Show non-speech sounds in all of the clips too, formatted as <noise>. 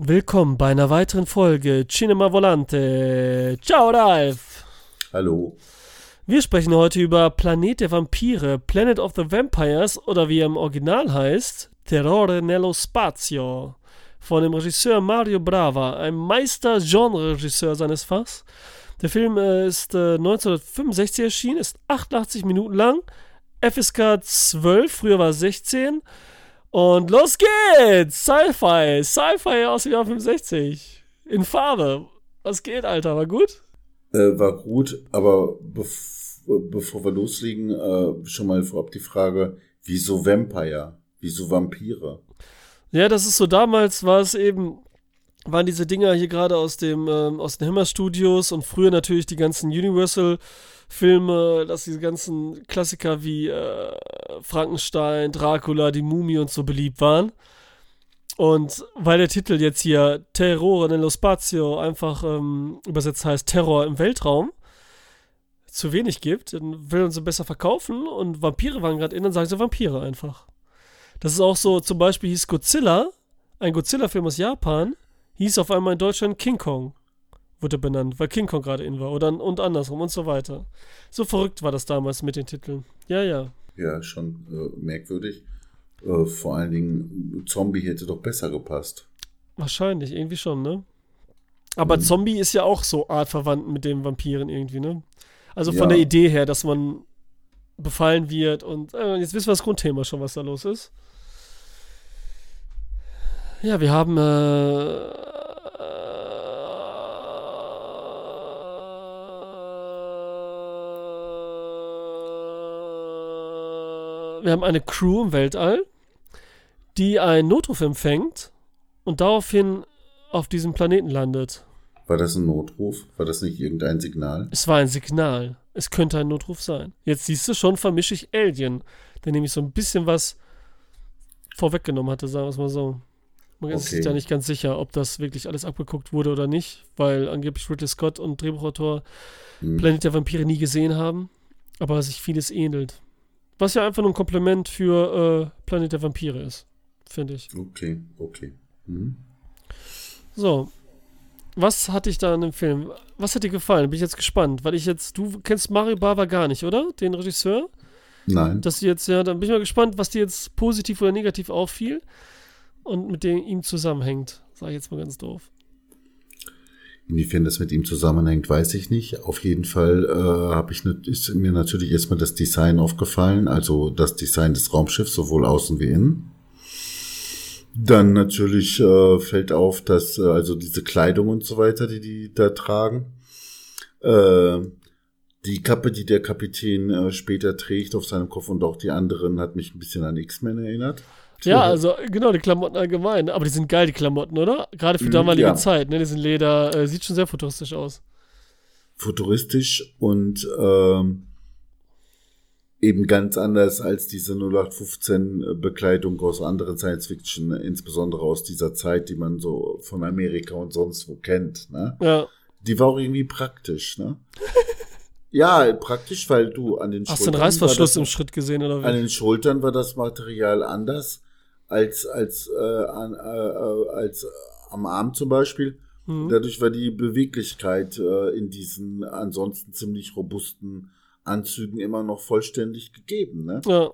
Willkommen bei einer weiteren Folge Cinema Volante. Ciao, Ralf. Hallo. Wir sprechen heute über Planet der Vampire, Planet of the Vampires oder wie er im Original heißt, Terrore nello Spazio. Von dem Regisseur Mario Brava, einem Meister-Genre-Regisseur seines Fachs. Der Film äh, ist äh, 1965 erschienen, ist 88 Minuten lang, FSK 12, früher war es 16 und los geht's! Sci-Fi! Sci-Fi aus dem Jahr 65. In Farbe. Was geht, Alter? War gut? Äh, war gut, aber bev bevor wir loslegen, äh, schon mal vorab die Frage, wieso Vampire? Wieso Vampire? Ja, das ist so, damals war es eben, waren diese Dinger hier gerade aus dem, ähm, aus den Hammer Studios und früher natürlich die ganzen Universal Filme, dass diese ganzen Klassiker wie äh, Frankenstein, Dracula, die Mumie und so beliebt waren. Und weil der Titel jetzt hier Terrore nello Spazio einfach ähm, übersetzt heißt Terror im Weltraum, zu wenig gibt, dann will man sie besser verkaufen und Vampire waren gerade in, dann sagen sie Vampire einfach. Das ist auch so, zum Beispiel hieß Godzilla, ein Godzilla-Film aus Japan, hieß auf einmal in Deutschland King Kong wurde benannt, weil King Kong gerade in war oder und andersrum und so weiter. So verrückt war das damals mit den Titeln. Ja, ja. Ja, schon äh, merkwürdig. Äh, vor allen Dingen, Zombie hätte doch besser gepasst. Wahrscheinlich, irgendwie schon, ne? Aber hm. Zombie ist ja auch so artverwandt mit den Vampiren irgendwie, ne? Also von ja. der Idee her, dass man befallen wird und äh, jetzt wissen wir das Grundthema schon, was da los ist. Ja, wir haben äh, wir haben eine Crew im Weltall, die einen Notruf empfängt und daraufhin auf diesem Planeten landet. War das ein Notruf? War das nicht irgendein Signal? Es war ein Signal. Es könnte ein Notruf sein. Jetzt siehst du schon, vermische ich Alien, der nämlich so ein bisschen was vorweggenommen hatte, sagen wir es mal so. Man ist sich ja nicht ganz sicher, ob das wirklich alles abgeguckt wurde oder nicht, weil angeblich Ridley Scott und Drehbuchautor hm. Planet der Vampire nie gesehen haben, aber sich vieles ähnelt. Was ja einfach nur ein Kompliment für äh, Planet der Vampire ist, finde ich. Okay, okay. Mhm. So. Was hat dich da an dem Film? Was hat dir gefallen? Bin ich jetzt gespannt, weil ich jetzt, du kennst Mario Bava gar nicht, oder? Den Regisseur? Nein. Dass jetzt, ja, dann bin ich mal gespannt, was dir jetzt positiv oder negativ auffiel und mit dem ihm zusammenhängt. Sag ich jetzt mal ganz doof. Inwiefern das mit ihm zusammenhängt, weiß ich nicht. Auf jeden Fall äh, habe ich ist mir natürlich erstmal das Design aufgefallen, also das Design des Raumschiffs, sowohl außen wie innen. Dann natürlich äh, fällt auf, dass äh, also diese Kleidung und so weiter, die die da tragen, äh, die Kappe, die der Kapitän äh, später trägt auf seinem Kopf und auch die anderen, hat mich ein bisschen an X-Men erinnert. Ja, also genau, die Klamotten allgemein. Aber die sind geil, die Klamotten, oder? Gerade für mhm, damalige ja. Zeit, ne? Die sind Leder, äh, sieht schon sehr futuristisch aus. Futuristisch und ähm, eben ganz anders als diese 0815 Bekleidung aus anderen Science Fiction, insbesondere aus dieser Zeit, die man so von Amerika und sonst wo kennt, ne? Ja. Die war auch irgendwie praktisch, ne? <laughs> Ja, praktisch, weil du an den Hast Schultern. Hast du einen Reißverschluss im Schritt gesehen oder wie? An den Schultern war das Material anders als, als, äh, an, äh, äh, als am Arm zum Beispiel. Mhm. Dadurch war die Beweglichkeit äh, in diesen ansonsten ziemlich robusten Anzügen immer noch vollständig gegeben. Ne? Ja.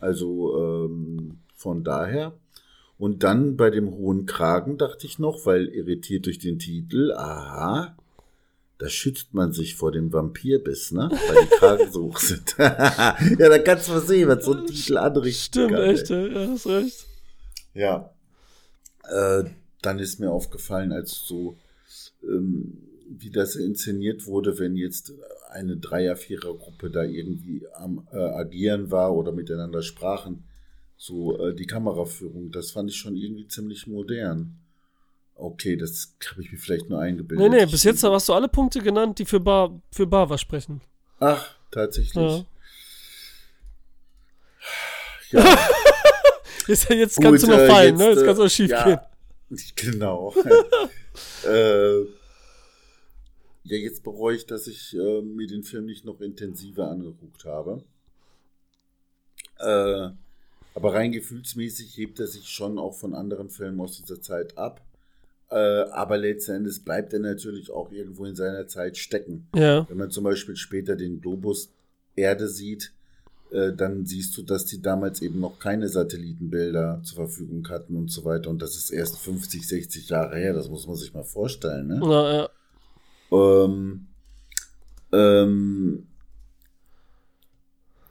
Also ähm, von daher. Und dann bei dem hohen Kragen dachte ich noch, weil irritiert durch den Titel, aha, da schützt man sich vor dem Vampirbiss, ne? Weil die Kragen so hoch sind. <laughs> ja, da kannst du mal sehen, was so ein Titel anrichtet. Stimmt, kann, echt, ja, hast recht. Ja. Äh, dann ist mir aufgefallen, als so, ähm, wie das inszeniert wurde, wenn jetzt eine Dreier-, Vierer-Gruppe da irgendwie am äh, Agieren war oder miteinander sprachen. So äh, die Kameraführung, das fand ich schon irgendwie ziemlich modern. Okay, das habe ich mir vielleicht nur eingebildet. Nee, nee, bis jetzt hast du alle Punkte genannt, die für Bar, für Bava sprechen. Ach, tatsächlich. Ja. ja. <laughs> jetzt, jetzt Gut, kannst du noch äh, fallen, ne? jetzt, ne? Jetzt kann es auch schief ja, gehen. <laughs> Genau. <laughs> äh, ja, jetzt bereue ich, dass ich äh, mir den Film nicht noch intensiver angeguckt habe. Äh, aber rein gefühlsmäßig hebt er sich schon auch von anderen Filmen aus dieser Zeit ab. Äh, aber letzten Endes bleibt er natürlich auch irgendwo in seiner Zeit stecken. Ja. Wenn man zum Beispiel später den Globus Erde sieht, äh, dann siehst du, dass die damals eben noch keine Satellitenbilder zur Verfügung hatten und so weiter. Und das ist erst 50, 60 Jahre her. Das muss man sich mal vorstellen. Ne? Na, ja. Ähm, ähm,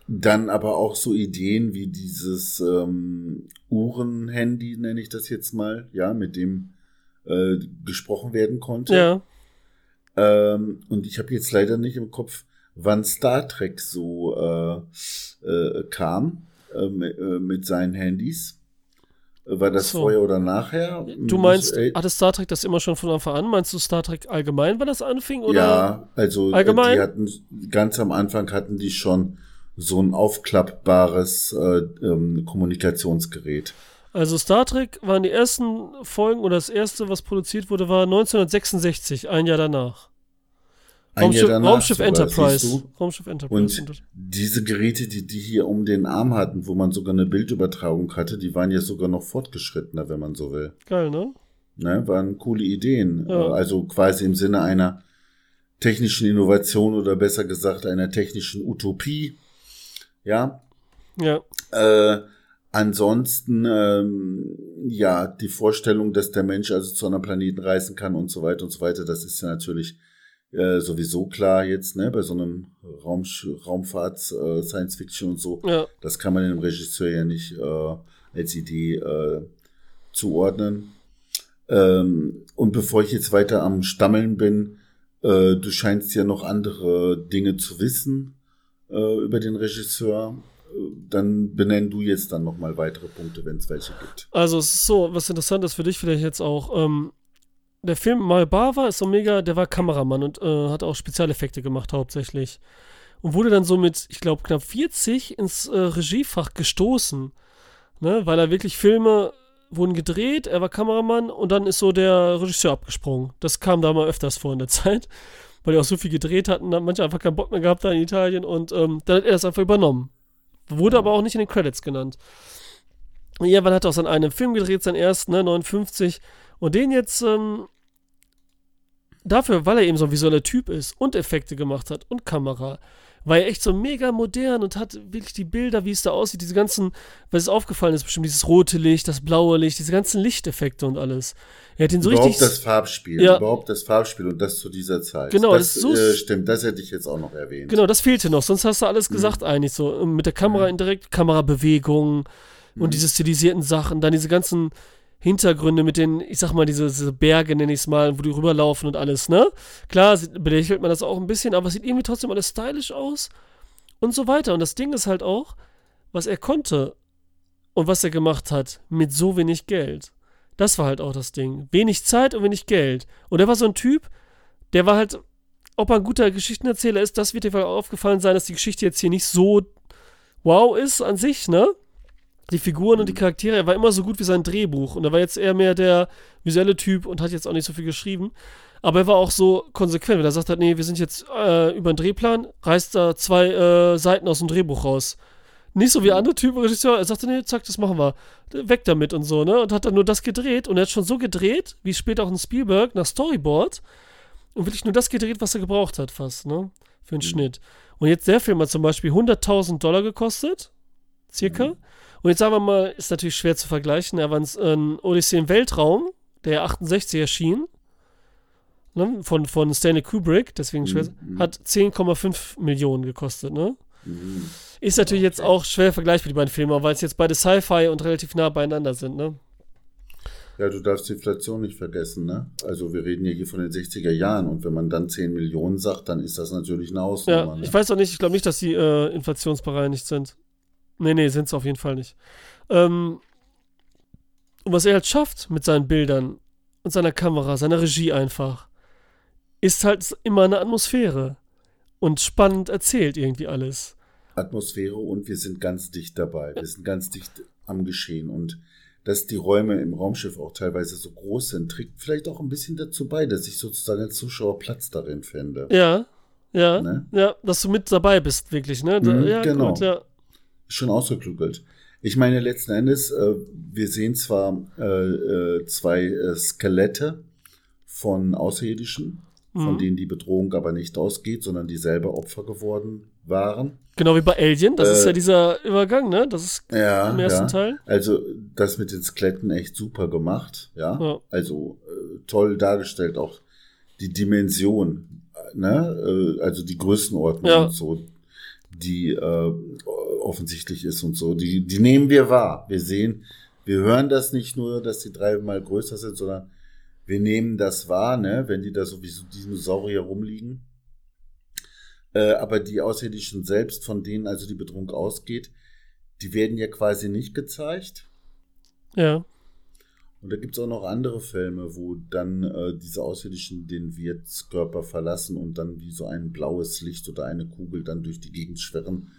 dann aber auch so Ideen wie dieses ähm, Uhrenhandy, nenne ich das jetzt mal, ja, mit dem äh, gesprochen werden konnte. Ja. Ähm, und ich habe jetzt leider nicht im Kopf, wann Star Trek so äh, äh, kam äh, mit, äh, mit seinen Handys. War das So. vorher oder nachher? Du meinst, Äh, hatte Star Trek das immer schon von Anfang an? Meinst du Star Trek allgemein, wann das anfing? Oder? Ja, also äh, allgemein? die hatten ganz am Anfang hatten die schon so ein aufklappbares äh, ähm, Kommunikationsgerät. Also Star Trek waren die ersten Folgen oder das erste, was produziert wurde, war 1966, ein Jahr danach. Ein Raumschiff, Jahr danach Raumschiff sogar, Enterprise. Raumschiff Enterprise. Und diese Geräte, die die hier um den Arm hatten, wo man sogar eine Bildübertragung hatte, die waren ja sogar noch fortgeschrittener, wenn man so will. Geil, ne? Ne, waren coole Ideen. Ja. Also quasi im Sinne einer technischen Innovation oder besser gesagt einer technischen Utopie. Ja. Ja. Äh, ansonsten, ähm, ja, die Vorstellung, dass der Mensch also zu einem Planeten reisen kann und so weiter und so weiter, das ist ja natürlich äh, sowieso klar jetzt, ne, bei so einem Raum, Raumfahrt, äh, Science Fiction und so. Ja. Das kann man dem Regisseur ja nicht äh, als Idee äh, zuordnen. Ähm, und bevor ich jetzt weiter am Stammeln bin, äh, du scheinst ja noch andere Dinge zu wissen äh, über den Regisseur. Dann benenn du jetzt dann nochmal weitere Punkte, wenn es welche gibt. Also es ist so, was interessant ist für dich vielleicht jetzt auch, ähm, der Film Malbava ist so mega, der war Kameramann und äh, hat auch Spezialeffekte gemacht hauptsächlich. Und wurde dann so mit, ich glaube, knapp 40 ins äh, Regiefach gestoßen. Ne? Weil er wirklich Filme wurden gedreht, er war Kameramann und dann ist so der Regisseur abgesprungen. Das kam da mal öfters vor in der <laughs> Zeit, weil die auch so viel gedreht hatten, haben manche einfach keinen Bock mehr gehabt da in Italien und ähm, dann hat er das einfach übernommen. Wurde aber auch nicht in den Credits genannt. Und Irgendwann hat er auch seinen einen Film gedreht, seinen ersten, ne, 59. Und den jetzt, ähm, dafür, weil er eben so ein visueller Typ ist und Effekte gemacht hat und Kamera, war er echt so mega modern und hat wirklich die Bilder, wie es da aussieht, diese ganzen, was es aufgefallen ist, bestimmt dieses rote Licht, das blaue Licht, diese ganzen Lichteffekte und alles. Er hat ihn so überhaupt richtig. das Farbspiel, Ja. überhaupt das Farbspiel und das zu dieser Zeit. Genau, das, das ist so- äh, stimmt, das hätte ich jetzt auch noch erwähnt. Genau, das fehlte noch, sonst hast du alles gesagt eigentlich so. Mit der Kamera indirekt, Kamerabewegungen und diese stilisierten Sachen, dann diese ganzen Hintergründe mit den, ich sag mal, diese, diese Berge nenne ich es mal, wo die rüberlaufen und alles, ne? Klar, belächelt man das auch ein bisschen, aber es sieht irgendwie trotzdem alles stylisch aus und so weiter. Und das Ding ist halt auch, was er konnte und was er gemacht hat mit so wenig Geld. Das war halt auch das Ding. Wenig Zeit und wenig Geld. Und er war so ein Typ, der war halt, ob er ein guter Geschichtenerzähler ist, das wird dir aufgefallen sein, dass die Geschichte jetzt hier nicht so wow ist an sich, ne? Die Figuren und die Charaktere, er war immer so gut wie sein Drehbuch. Und er war jetzt eher mehr der visuelle Typ und hat jetzt auch nicht so viel geschrieben. Aber er war auch so konsequent, wenn er sagt hat, nee, wir sind jetzt äh, über den Drehplan, reißt da zwei äh, Seiten aus dem Drehbuch raus. Nicht so wie andere Typen Regisseur, er sagte, nee, zack, das machen wir. Weg damit und so, ne? Und hat dann nur das gedreht und er hat schon so gedreht, wie später auch in Spielberg, nach Storyboard. Und wirklich nur das gedreht, was er gebraucht hat, fast, ne? Für den Schnitt. Und jetzt der Film hat zum Beispiel 100.000 Dollar gekostet, circa. Und jetzt sagen wir mal, ist natürlich schwer zu vergleichen, er war ein, Odyssee im Weltraum, der 68 erschien, ne? von, von Stanley Kubrick, deswegen schwer, hat 10,5 Millionen gekostet, ne? Ist natürlich jetzt auch schwer vergleichbar, die beiden Filme, weil es jetzt beide Sci-Fi und relativ nah beieinander sind, ne? Ja, du darfst die Inflation nicht vergessen, ne? Also wir reden ja hier von den 60er Jahren und wenn man dann 10 Millionen sagt, dann ist das natürlich eine Ausnahme. Ja, ne? ich weiß auch nicht, ich glaube nicht, dass die äh, inflationsbereinigt sind. Nee, nee, sind sie auf jeden Fall nicht. Ähm, und was er halt schafft mit seinen Bildern und seiner Kamera, seiner Regie einfach, ist halt immer eine Atmosphäre. Und spannend erzählt irgendwie alles. Atmosphäre und wir sind ganz dicht dabei. Wir sind ganz dicht am Geschehen und dass die Räume im Raumschiff auch teilweise so groß sind, trägt vielleicht auch ein bisschen dazu bei, dass ich sozusagen als Zuschauer Platz darin fände. Ja, ja, Ne? ja, dass du mit dabei bist, wirklich, ne? Da, Mhm, ja, genau. gut, ja. Schon ausgeklügelt. Ich meine, letzten Endes, äh, wir sehen zwar äh, äh, zwei äh, Skelette von Außerirdischen, von Mhm. denen die Bedrohung aber nicht ausgeht, sondern die selber Opfer geworden waren. Genau wie bei Alien, das ist Äh, ja dieser Übergang, ne? Das ist Ja, im ersten ja. Teil. Also das mit den Skeletten echt super gemacht, ja. Ja. Also äh, toll dargestellt, auch die Dimension, äh, ne? Äh, also die Größenordnung Ja. und so, die äh, offensichtlich ist und so. Die, die nehmen wir wahr. Wir sehen, wir hören das nicht nur, dass die dreimal größer sind, sondern wir nehmen das wahr, ne? Wenn die da so wie so Dinosaurier rumliegen. Äh, aber die Außerirdischen selbst, von denen also die Bedrohung ausgeht, die werden ja quasi nicht gezeigt. Ja. Und da gibt's auch noch andere Filme, wo dann äh, diese Außerirdischen den Wirtskörper verlassen und dann wie so ein blaues Licht oder eine Kugel dann durch die Gegend schwirren.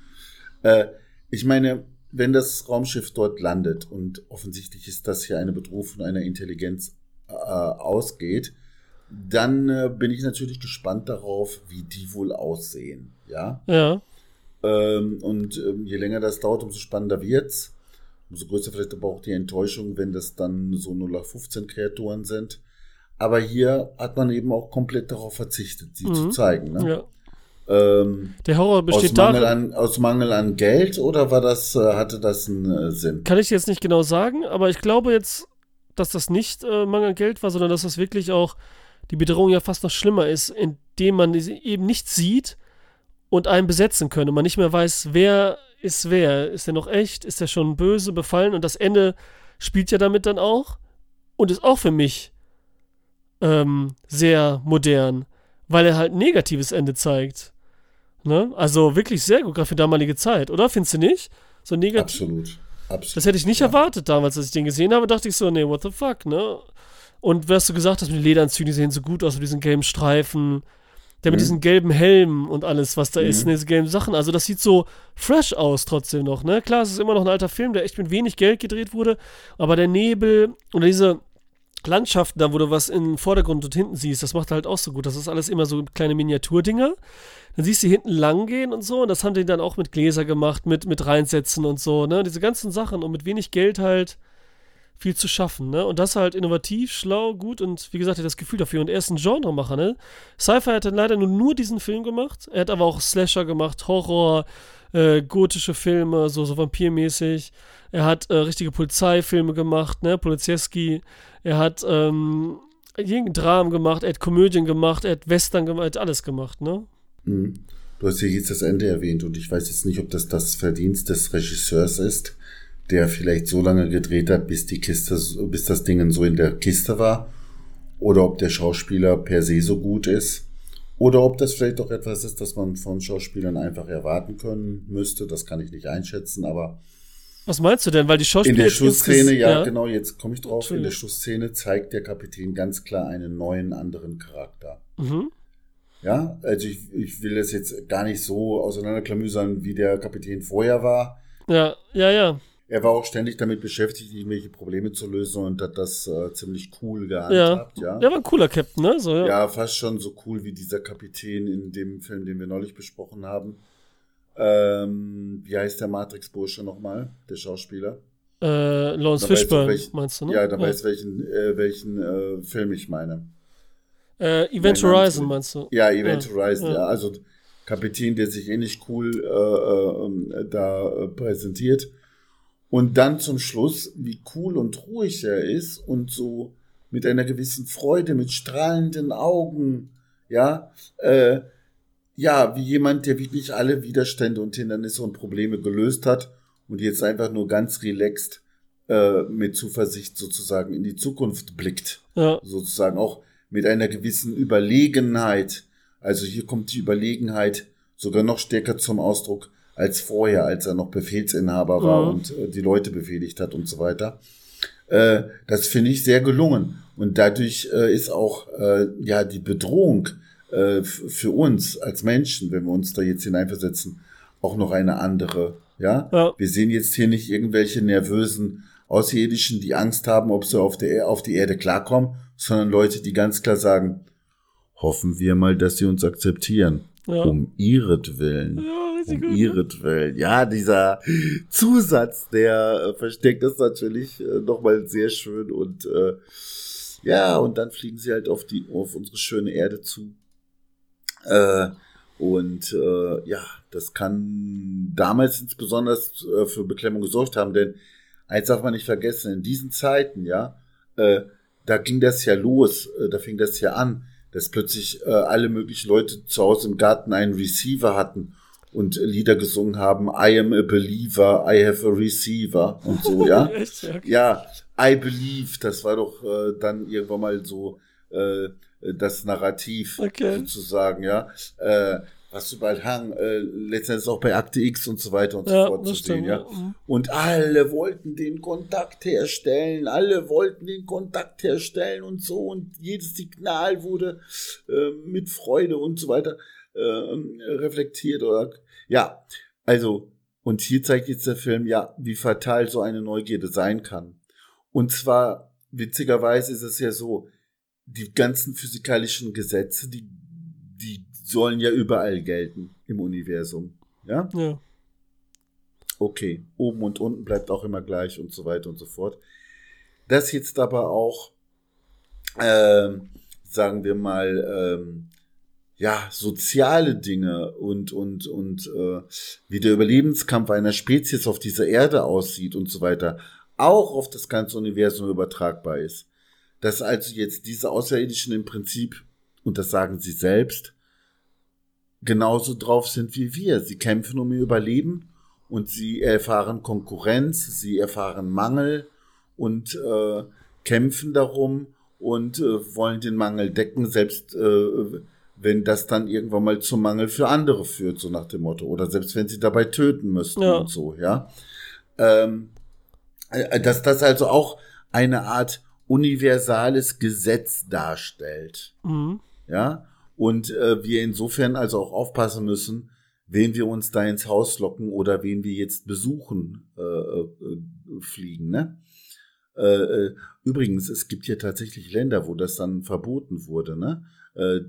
Äh, ich meine, wenn das Raumschiff dort landet und offensichtlich ist das hier eine Bedrohung von einer Intelligenz äh, ausgeht, dann äh, bin ich natürlich gespannt darauf, wie die wohl aussehen. Ja. Ja. Ähm, und ähm, je länger das dauert, umso spannender wird's. Umso größer vielleicht aber auch die Enttäuschung, wenn das dann so 0815 Kreaturen sind. Aber hier hat man eben auch komplett darauf verzichtet, sie Mhm. zu zeigen. Ne? ja. Ähm, Der Horror aus, besteht Mangel darin. an, aus Mangel an Geld oder war das, äh, hatte das einen äh, Sinn? Kann ich jetzt nicht genau sagen, aber ich glaube jetzt, dass das nicht äh, Mangel an Geld war, sondern dass das wirklich auch die Bedrohung ja fast noch schlimmer ist, indem man sie eben nicht sieht und einen besetzen können und man nicht mehr weiß, wer ist wer. Ist der noch echt? Ist der schon böse, befallen? Und das Ende spielt ja damit dann auch und ist auch für mich ähm, sehr modern, weil er halt ein negatives Ende zeigt. Ne? Also wirklich sehr gut, gerade für damalige Zeit, oder? Findest du nicht? So negativ. Absolut. Absolut. Das hätte ich nicht Ja. erwartet damals, als ich den gesehen habe, dachte ich so, nee, what the fuck, ne? Und was du gesagt hast mit den Lederanzügen, die sehen so gut aus mit diesen gelben Streifen, der mit Mhm. diesen gelben Helm und alles, was da ist, Mhm. ne, diese gelben Sachen. Also das sieht so fresh aus trotzdem noch, ne? Klar, es ist immer noch ein alter Film, der echt mit wenig Geld gedreht wurde, aber der Nebel oder diese Landschaften da, wo du was im Vordergrund und hinten siehst, das macht halt auch so gut. Das ist alles immer so kleine Miniaturdinger. Dann siehst du hinten lang gehen und so. Und das haben die dann auch mit Gläser gemacht, mit, mit reinsetzen und so, ne? Diese ganzen Sachen und mit wenig Geld halt viel zu schaffen, ne? Und das halt innovativ, schlau, gut und wie gesagt, er hat das Gefühl dafür. Und er ist ein Genremacher, ne? Sci-Fi hat dann leider nur, nur diesen Film gemacht. Er hat aber auch Slasher gemacht, Horror, äh, gotische Filme, so, so vampirmäßig. Er hat äh, richtige Polizeifilme gemacht, ne? Polizieski. Er hat ähm, irgendein Dramen gemacht, er hat Komödien gemacht, er hat Western gemacht, er hat alles gemacht, ne? Mhm. Du hast ja jetzt das Ende erwähnt und ich weiß jetzt nicht, ob das das Verdienst des Regisseurs ist, der vielleicht so lange gedreht hat, bis die Kiste, bis das Ding so in der Kiste war, oder ob der Schauspieler per se so gut ist, oder ob das vielleicht auch etwas ist, das man von Schauspielern einfach erwarten können müsste. Das kann ich nicht einschätzen, aber Was meinst du denn? Weil die Schauspieler in der Schlussszene, insges- ja, genau, jetzt komme ich drauf. In der Schlussszene zeigt der Kapitän ganz klar einen neuen, anderen Charakter. Mhm. Ja, also ich, ich will das jetzt gar nicht so auseinanderklamüsern, wie der Kapitän vorher war. Ja, ja, ja. Er war auch ständig damit beschäftigt, irgendwelche Probleme zu lösen und hat das äh, ziemlich cool Ja. gehandhabt, ja. Der war ein cooler Captain, ne? So, ja. Ja, fast schon so cool wie dieser Kapitän in dem Film, den wir neulich besprochen haben. Ähm, wie heißt der Matrix-Bursche nochmal, der Schauspieler? Äh, Lawrence Fishburne, welch- meinst du, ne? Ja, da weiß welchen, äh, welchen äh, Film ich meine. Äh, Event Name Horizon, meinst du? Ja, Event Ja, Horizon, ja. ja. Also Kapitän, der sich ähnlich cool äh, äh, da äh, präsentiert. Und dann zum Schluss, wie cool und ruhig er ist und so mit einer gewissen Freude, mit strahlenden Augen, ja, äh, ja, wie jemand, der wirklich alle Widerstände und Hindernisse und Probleme gelöst hat und jetzt einfach nur ganz relaxed äh, mit Zuversicht sozusagen in die Zukunft blickt. Ja, sozusagen auch mit einer gewissen Überlegenheit. Also hier kommt die Überlegenheit sogar noch stärker zum Ausdruck als vorher, als er noch Befehlsinhaber war Mhm. und äh, die Leute befehligt hat und so weiter. Äh, das finde ich sehr gelungen. Und dadurch äh, ist auch äh, ja die Bedrohung äh, für uns als Menschen, wenn wir uns da jetzt hineinversetzen, auch noch eine andere. Ja, Ja. wir sehen jetzt hier nicht irgendwelche nervösen Außerirdischen, die Angst haben, ob sie auf, der, auf die Erde klarkommen, sondern Leute, die ganz klar sagen, hoffen wir mal, dass sie uns akzeptieren. Ja. Um ihretwillen. ja, richtig Um gut. ne? ihretwillen. Ja, dieser Zusatz, der äh, versteckt ist natürlich äh, nochmal sehr schön und äh, Ja, und dann fliegen sie halt auf die, auf unsere schöne Erde zu. Äh, und äh, ja, das kann damals insbesondere äh, für Beklemmung gesorgt haben, denn eins darf man nicht vergessen, in diesen Zeiten, ja, äh, da ging das ja los, äh, da fing das ja an, dass plötzlich äh, alle möglichen Leute zu Hause im Garten einen Receiver hatten und Lieder gesungen haben, I am a believer, I have a receiver und so, ja. <laughs> Ja, I believe, das war doch äh, dann irgendwann mal so äh, das Narrativ okay. sozusagen, ja. Äh, was du bald Hang, äh, letztendlich auch bei Akte X und so weiter und ja, so fort zu sehen, ja. Mhm. Und alle wollten den Kontakt herstellen, alle wollten den Kontakt herstellen und so und jedes Signal wurde äh, mit Freude und so weiter äh, reflektiert oder ja, also und hier zeigt jetzt der Film ja, wie fatal so eine Neugierde sein kann. Und zwar witzigerweise ist es ja so, die ganzen physikalischen Gesetze, die die sollen ja überall gelten im Universum. Ja? Ja. Okay, oben und unten bleibt auch immer gleich und so weiter und so fort. Das jetzt aber auch, äh, sagen wir mal, ähm, ja, soziale Dinge und, und, und äh, wie der Überlebenskampf einer Spezies auf dieser Erde aussieht und so weiter, auch auf das ganze Universum übertragbar ist. Dass also jetzt diese Außerirdischen im Prinzip, und das sagen sie selbst, genauso drauf sind wie wir. Sie kämpfen um ihr Überleben und sie erfahren Konkurrenz, sie erfahren Mangel und äh, kämpfen darum und äh, wollen den Mangel decken, selbst äh, wenn das dann irgendwann mal zum Mangel für andere führt, so nach dem Motto. Oder selbst wenn sie dabei töten müssten ja. und so, ja. Ähm, äh, dass das also auch eine Art universales Gesetz darstellt. Mhm. Ja und äh, wir insofern also auch aufpassen müssen, wen wir uns da ins Haus locken oder wen wir jetzt besuchen äh, äh, fliegen. Ne? Äh, äh, übrigens, es gibt ja tatsächlich Länder, wo das dann verboten wurde, ne? äh,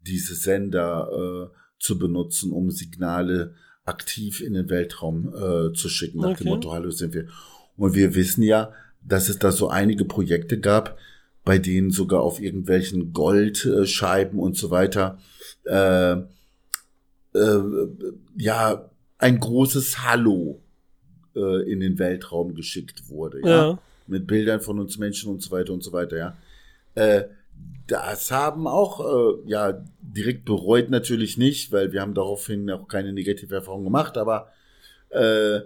diese Sender äh, zu benutzen, um Signale aktiv in den Weltraum äh, zu schicken, nach okay. dem Motto, hallo sind wir. Und wir wissen ja, dass es da so einige Projekte gab, bei denen sogar auf irgendwelchen Goldscheiben und so weiter äh, äh, ja ein großes Hallo äh, in den Weltraum geschickt wurde, ja? ja? mit Bildern von uns Menschen und so weiter und so weiter, ja. Äh, das haben auch äh, ja direkt bereut natürlich nicht, weil wir haben daraufhin auch keine negative Erfahrung gemacht, aber äh,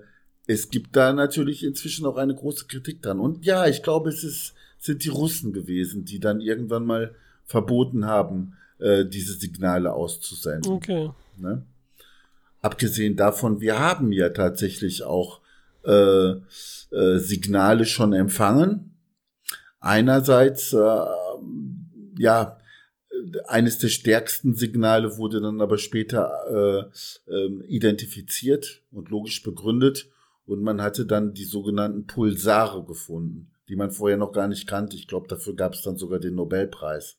es gibt da natürlich inzwischen auch eine große Kritik dran. Und ja, ich glaube, es ist sind die Russen gewesen, die dann irgendwann mal verboten haben, äh, diese Signale auszusenden. Okay. Ne? Abgesehen davon, wir haben ja tatsächlich auch äh, äh, Signale schon empfangen. Einerseits, äh, ja, eines der stärksten Signale wurde dann aber später äh, äh, identifiziert und logisch begründet und man hatte dann die sogenannten Pulsare gefunden die man vorher noch gar nicht kannte. Ich glaube, dafür gab es dann sogar den Nobelpreis.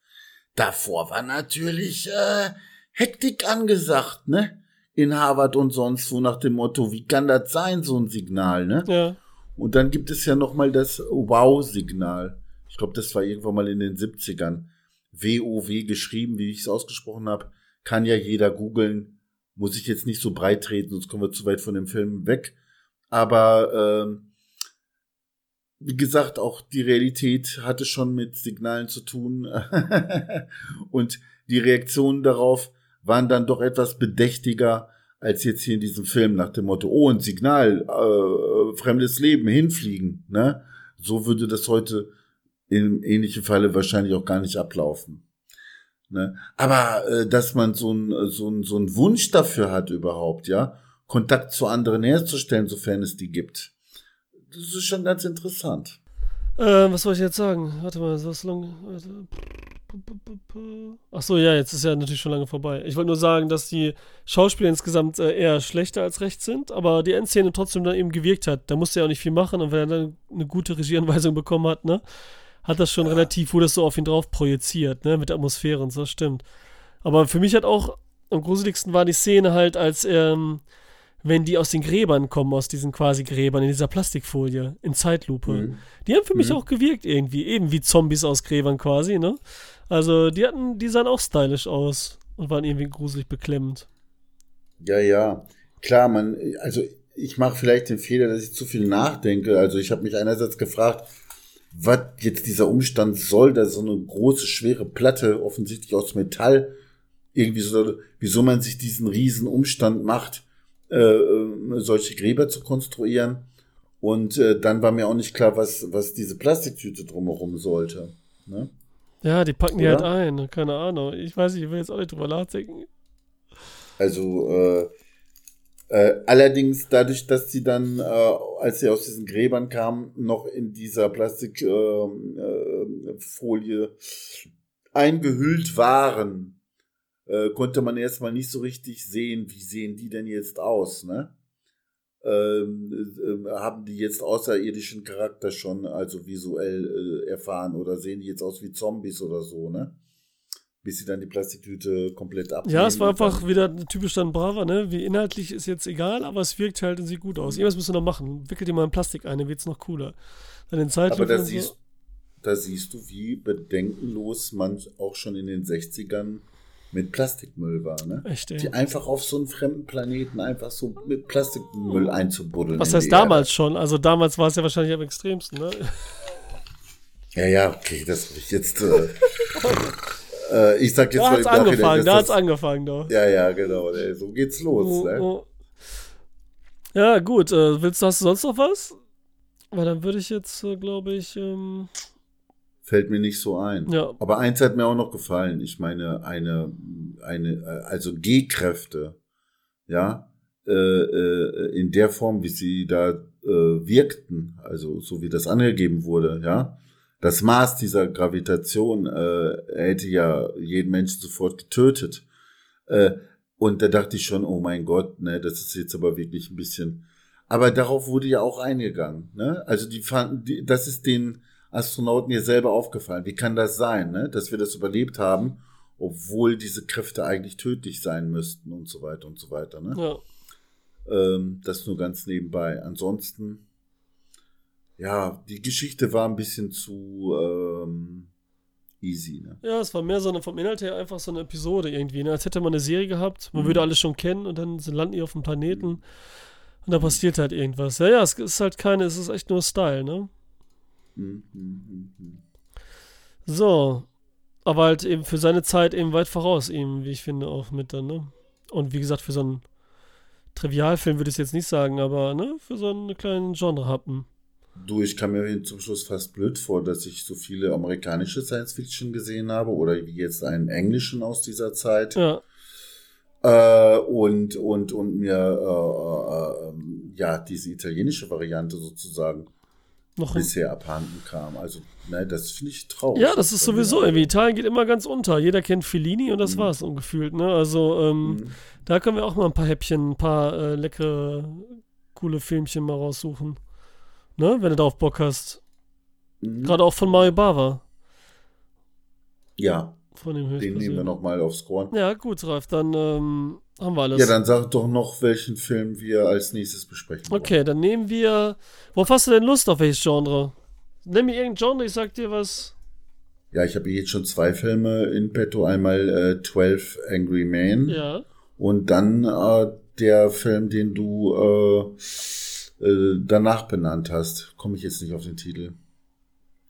Davor war natürlich äh, Hektik angesagt, ne? In Harvard und sonst wo nach dem Motto, wie kann das sein, so ein Signal, ne? Ja. Und dann gibt es ja noch mal das Wow-Signal. Ich glaube, das war irgendwann mal in den 70ern. W-O-W geschrieben, wie ich es ausgesprochen habe. Kann ja jeder googeln. Muss ich jetzt nicht so breit treten, sonst kommen wir zu weit von dem Film weg. Aber ähm, wie gesagt, auch die Realität hatte schon mit Signalen zu tun. <laughs> und die Reaktionen darauf waren dann doch etwas bedächtiger als jetzt hier in diesem Film nach dem Motto, oh, ein Signal, äh, fremdes Leben, hinfliegen. Ne? So würde das heute in ähnlichen Falle wahrscheinlich auch gar nicht ablaufen. Ne? Aber äh, dass man so ein so ein so ein Wunsch dafür hat überhaupt, ja, Kontakt zu anderen herzustellen, sofern es die gibt das ist schon ganz interessant. Äh, was soll ich jetzt sagen? Warte mal, so was lang. Ach so, ja, jetzt ist ja natürlich schon lange vorbei. Ich wollte nur sagen, dass die Schauspieler insgesamt äh, eher schlechter als recht sind, aber die Endszene trotzdem dann eben gewirkt hat. Da musste er auch nicht viel machen und wenn er dann eine gute Regieanweisung bekommen hat, ne, hat das schon ja. relativ, wurde das so auf ihn drauf projiziert, ne, mit der Atmosphäre und so, das stimmt. Aber für mich hat auch am gruseligsten war die Szene halt, als er ähm, wenn die aus den Gräbern kommen, aus diesen quasi Gräbern, in dieser Plastikfolie, in Zeitlupe. Mhm. Die haben für mich Mhm. auch gewirkt irgendwie, eben wie Zombies aus Gräbern quasi, ne? Also die hatten, die sahen auch stylisch aus und waren irgendwie gruselig beklemmend. Ja, ja. Klar, man, also ich mache vielleicht den Fehler, dass ich zu viel nachdenke. Also ich habe mich einerseits gefragt, was jetzt dieser Umstand soll, dass so eine große, schwere Platte, offensichtlich aus Metall, irgendwie so, wieso man sich diesen riesen Umstand macht, äh, äh, solche Gräber zu konstruieren. Und äh, dann war mir auch nicht klar, was, was diese Plastiktüte drumherum sollte. Ne? Ja, die packen die Oder? halt ein, keine Ahnung. Ich weiß nicht, ich will jetzt auch nicht drüber nachdenken. Also äh, äh, allerdings dadurch, dass sie dann, äh, als sie aus diesen Gräbern kamen, noch in dieser Plastikfolie äh, Folie eingehüllt waren, äh, konnte man erstmal nicht so richtig sehen, wie sehen die denn jetzt aus, ne? Ähm, äh, haben die jetzt außerirdischen Charakter schon, also visuell äh, erfahren oder sehen die jetzt aus wie Zombies oder so, ne? Bis sie dann die Plastiktüte komplett abnehmen. Ja, es war einfach wieder typisch dann Brava, ne? Wie inhaltlich ist jetzt egal, aber es wirkt halt und sieht gut aus. Irgendwas müssen wir noch machen. Wickelt dir mal in Plastik ein, dann wird's noch cooler. Dann den Aber Zeitlüfter da und so. siehst, da siehst du, wie bedenkenlos man auch schon in den 60ern mit Plastikmüll war, ne? Echt, ey. Die einfach auf so einen fremden Planeten einfach so mit Plastikmüll einzubuddeln. Was heißt damals schon? Also damals war es ja wahrscheinlich am extremsten, ne? Erde. Ja, ja, okay, das ich jetzt. Äh, <laughs> äh, ich sag jetzt Da mal hat's angefangen, da hat's das- angefangen, doch. Ja, ja, genau. ey, So geht's los. Oh, ne? oh. Ja, gut. Äh, willst du, hast du sonst noch was? Weil dann würde ich jetzt, äh, glaube ich, ähm, Fällt mir nicht so ein. ja. Aber eins hat mir auch noch gefallen. Ich meine, eine, eine, also G-Kräfte, ja, äh, äh, in der Form, wie sie da äh, wirkten, also so wie das angegeben wurde, ja, das Maß dieser Gravitation äh, hätte ja jeden Menschen sofort getötet. Äh, und da dachte ich schon, oh mein Gott, ne, das ist jetzt aber wirklich ein bisschen. Aber darauf wurde ja auch eingegangen, ne? Also die fanden, die, das ist den Astronauten hier selber aufgefallen. Wie kann das sein, ne? dass wir das überlebt haben, obwohl diese Kräfte eigentlich tödlich sein müssten und so weiter und so weiter. Ne? ja. Ähm, das nur ganz nebenbei. Ansonsten, ja, die Geschichte war ein bisschen zu ähm, easy. Ne? Ja, es war mehr so eine, vom Inhalt her einfach so eine Episode irgendwie, ne? als hätte man eine Serie gehabt. Man Mhm. würde alles schon kennen und dann landen die auf dem Planeten und da passiert halt irgendwas. Ja, ja, es ist halt keine, es ist echt nur Style, ne? So. Aber halt eben für seine Zeit eben weit voraus, ihm, wie ich finde, auch mit dann, ne? Und wie gesagt, für so einen Trivialfilm würde ich es jetzt nicht sagen, aber, ne, für so einen kleinen Genre-Happen. Du, ich kam mir zum Schluss fast blöd vor, dass ich so viele amerikanische Science-Fiction gesehen habe oder wie jetzt einen englischen aus dieser Zeit. Ja, Äh, und, und, und mir äh, äh, ähm, ja diese italienische Variante sozusagen noch bisher abhanden kam. Also, ne, das finde ich traurig. Ja, das ist sowieso irgendwie. Italien geht immer ganz unter. Jeder kennt Fellini und das Mhm. war's ungefühlt, ne? Also, ähm, Mhm. da können wir auch mal ein paar Häppchen, ein paar äh, leckere, coole Filmchen mal raussuchen. Ne? Wenn du darauf Bock hast. Mhm. Gerade auch von Mario Bava. Ja, Von dem den nehmen wir nochmal aufs Korn. Ja, gut, Ralf, dann ähm, haben wir alles. Ja, dann sag doch noch, welchen Film wir als nächstes besprechen wollen. okay, dann nehmen wir. Worauf hast du denn Lust auf welches Genre? Nimm mir irgendein Genre, ich sag dir was. Ja, ich habe jetzt schon zwei Filme in petto. Einmal äh, 12 Angry Men Ja. und dann äh, der Film, den du äh, äh, danach benannt hast. Komme ich jetzt nicht auf den Titel.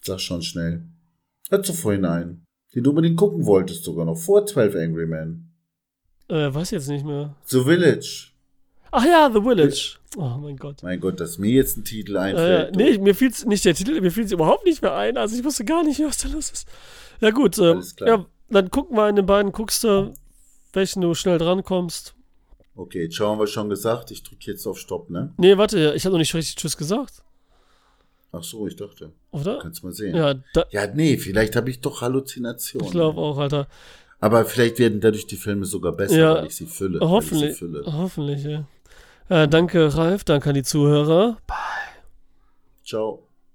Sag schon schnell. Hört du vorhin ein. Den du unbedingt gucken wolltest sogar noch. Vor 12 Angry Men. Äh, weiß jetzt nicht mehr. The Village. Ach ja, The Village. Oh mein Gott. Mein Gott, dass mir jetzt ein Titel Äh, einfällt. nee, mir fiel's nicht der Titel, mir fiel's überhaupt nicht mehr ein. Also ich wusste gar nicht, was da los ist. Ja gut, äh, Alles klar. ja, dann gucken wir in den beiden, guckst du, welchen du schnell drankommst. Okay, jetzt haben wir schon gesagt. Ich drücke jetzt auf Stopp, ne? Nee, warte, ich habe noch nicht richtig Tschüss gesagt, Ach so, ich dachte. oder? Kannst mal sehen. Ja, Ja, nee, vielleicht habe ich doch Halluzinationen. ich glaube auch, Alter. Aber vielleicht werden dadurch die Filme sogar besser, Ja, weil ich sie fülle. ich Hoffentlich, sie fülle. hoffentlich, ja. Äh, danke, Ralf, danke an die Zuhörer. Ciao.